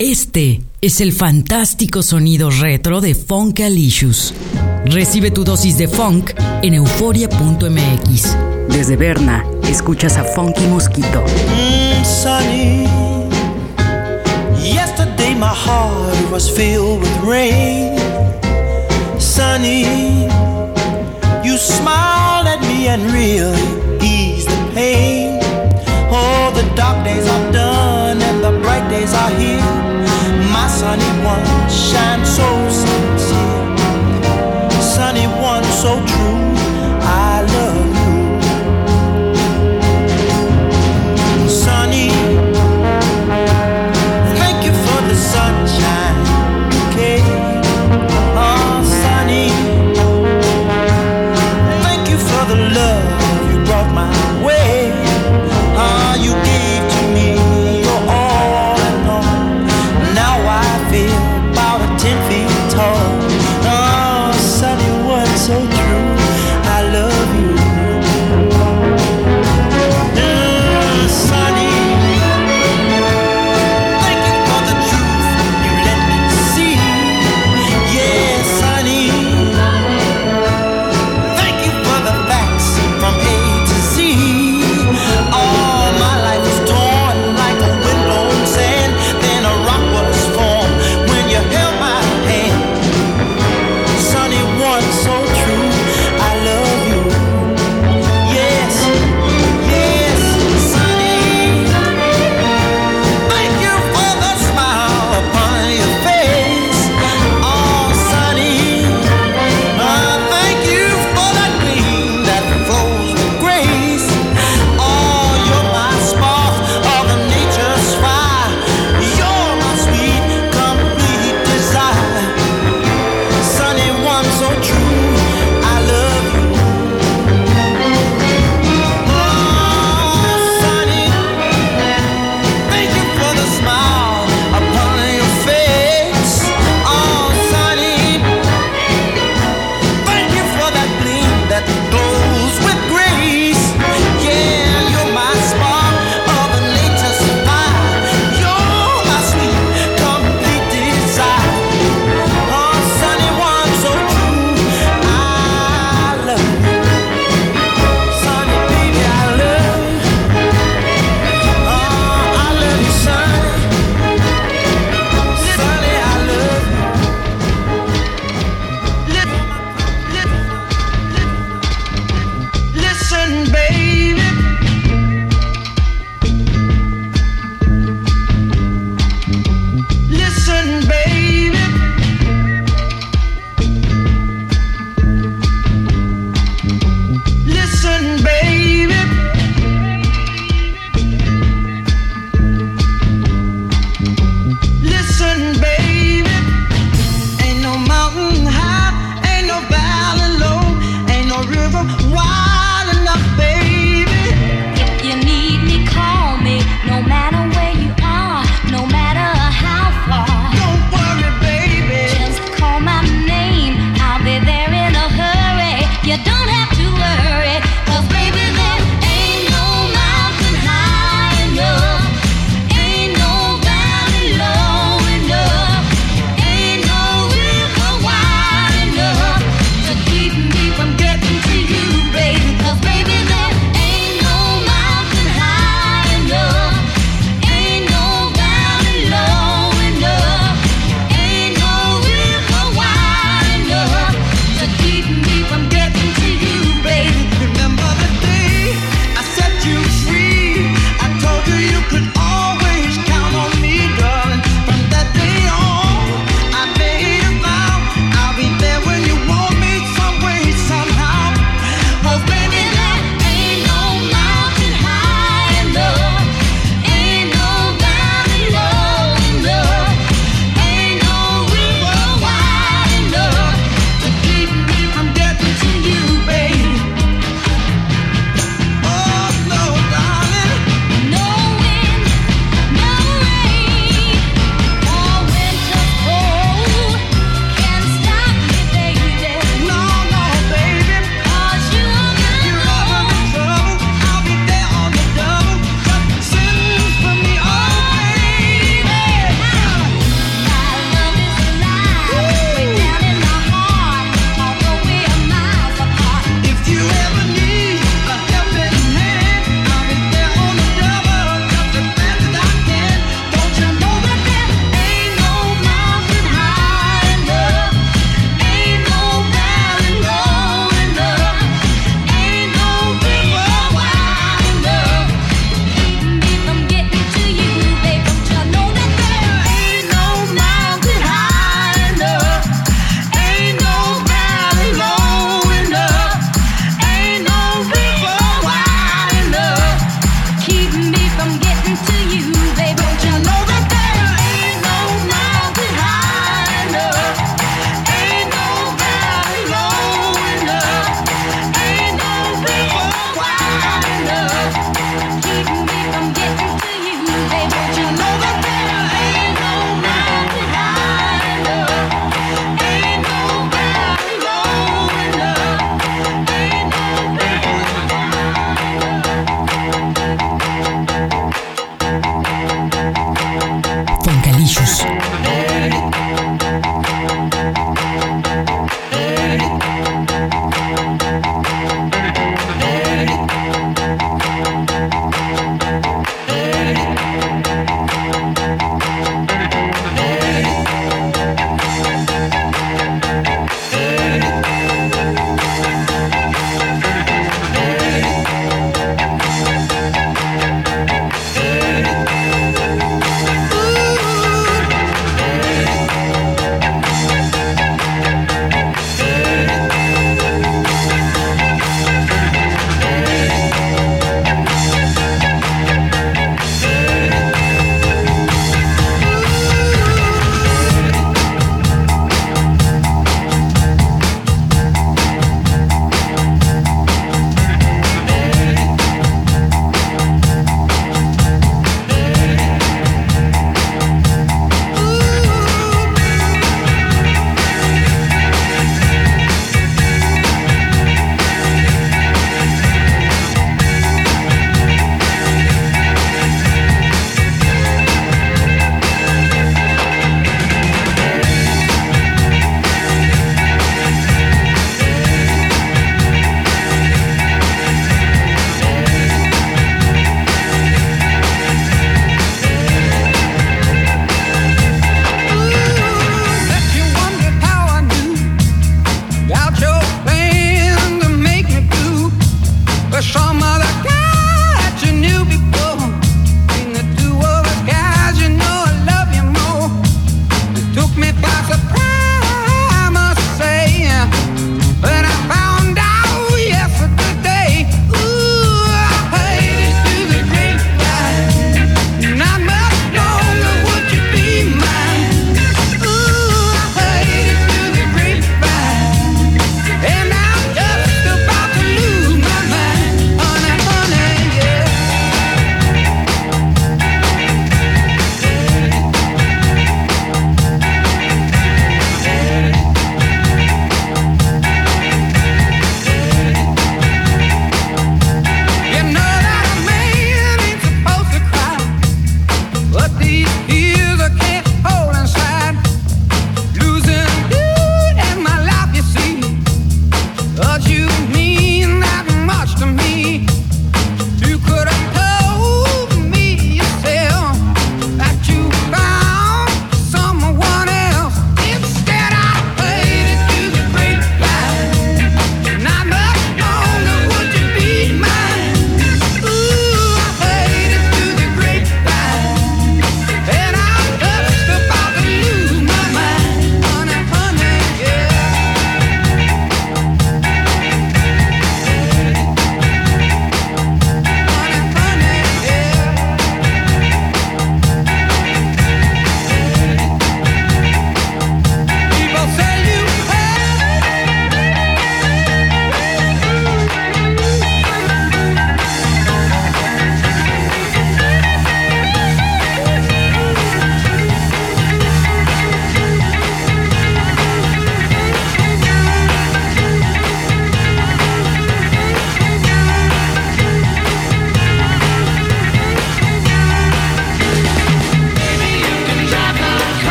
Este es el fantástico sonido retro de Funkalicious. Recibe tu dosis de funk en euforia.mx. Desde Berna, escuchas a Funky Mosquito. Mm, sunny. Yesterday my heart was filled with rain. Sunny, you smiled at me and really eased the pain. Oh, the dark days are done and the bright days are here. My sunny one shines so sincere. Sunny one so true.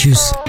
500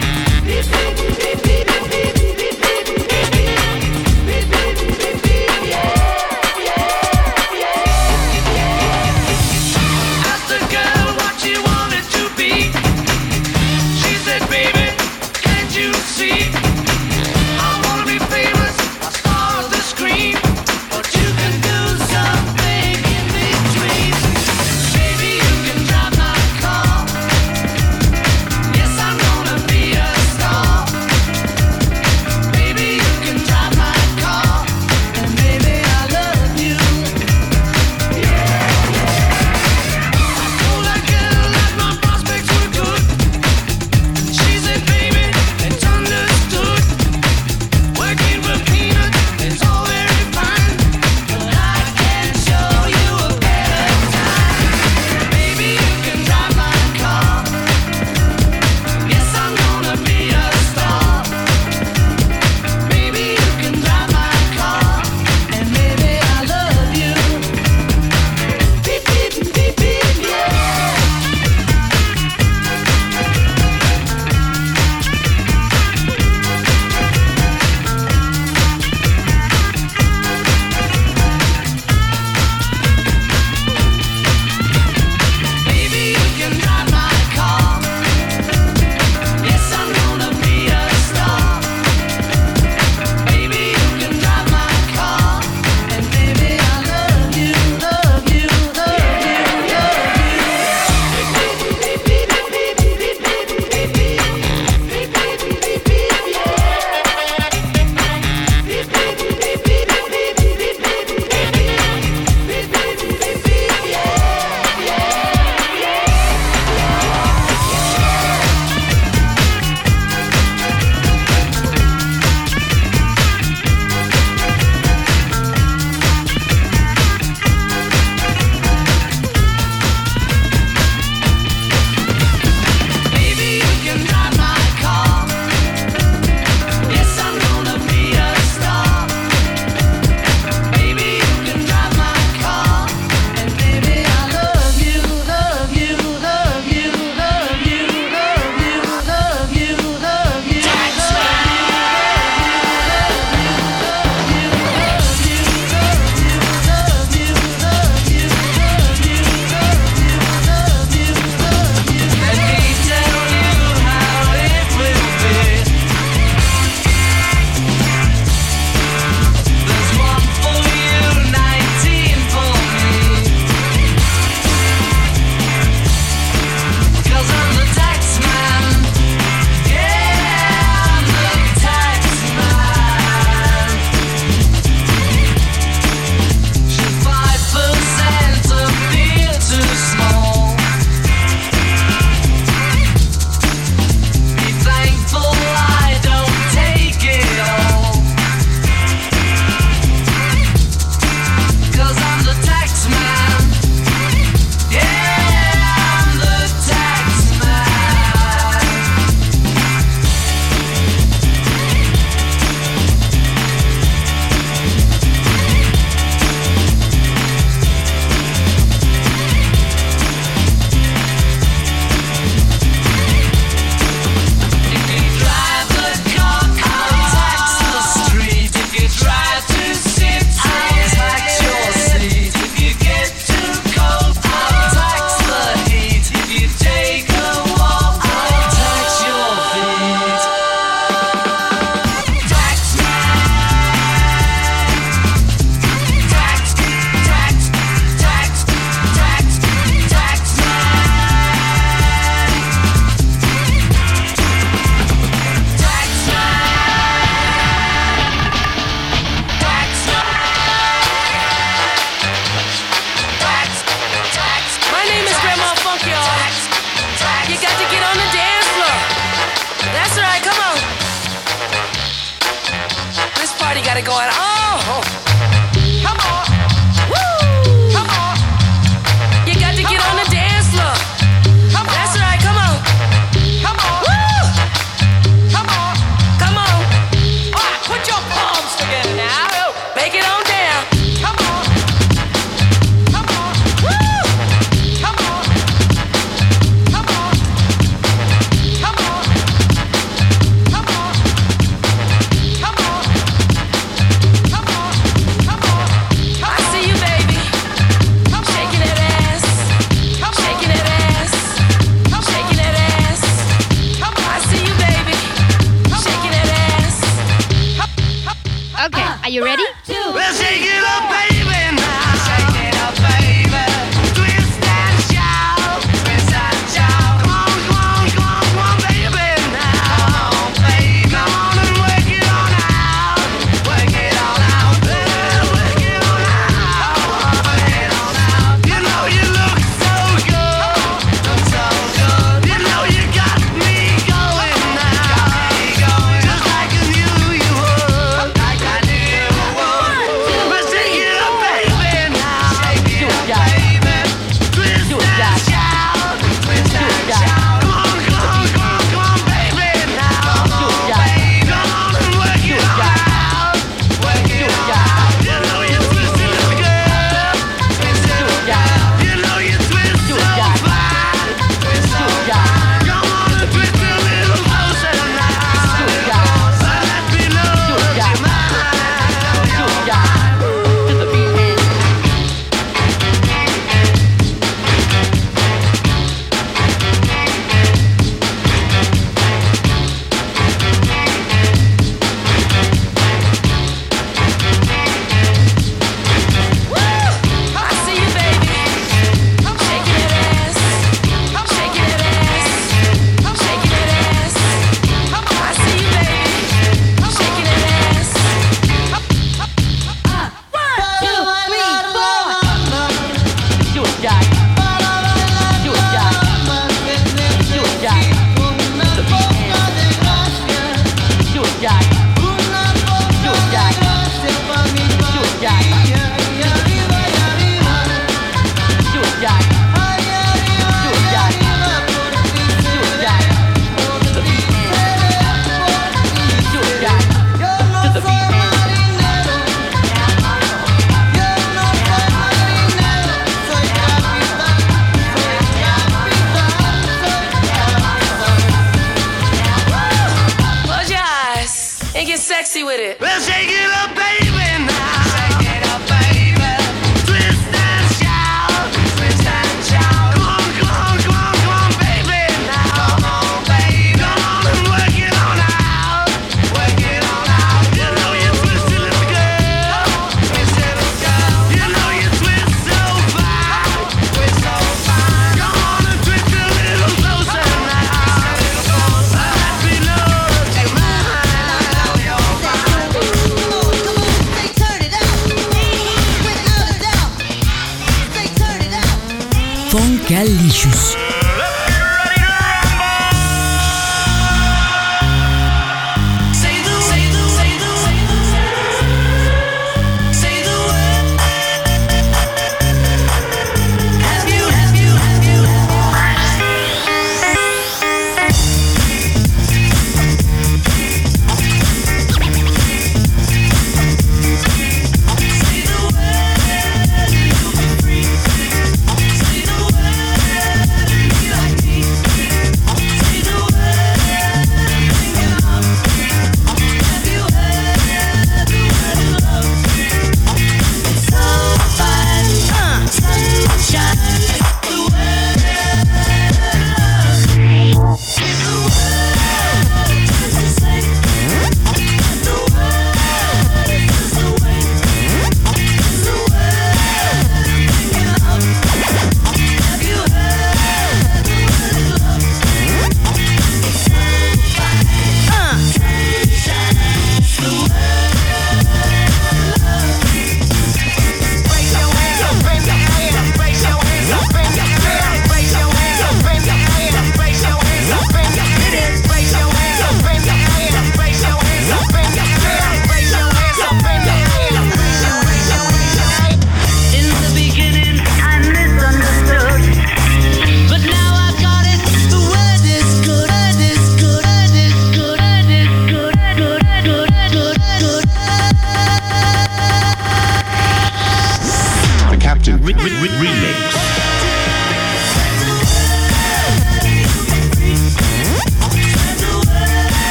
Lixos.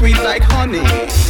Sweet like honey.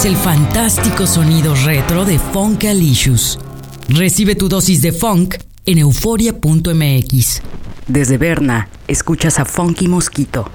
Es el fantástico sonido retro de Funkalicious. Recibe tu dosis de funk en euforia.mx. Desde Berna, escuchas a Funky Mosquito.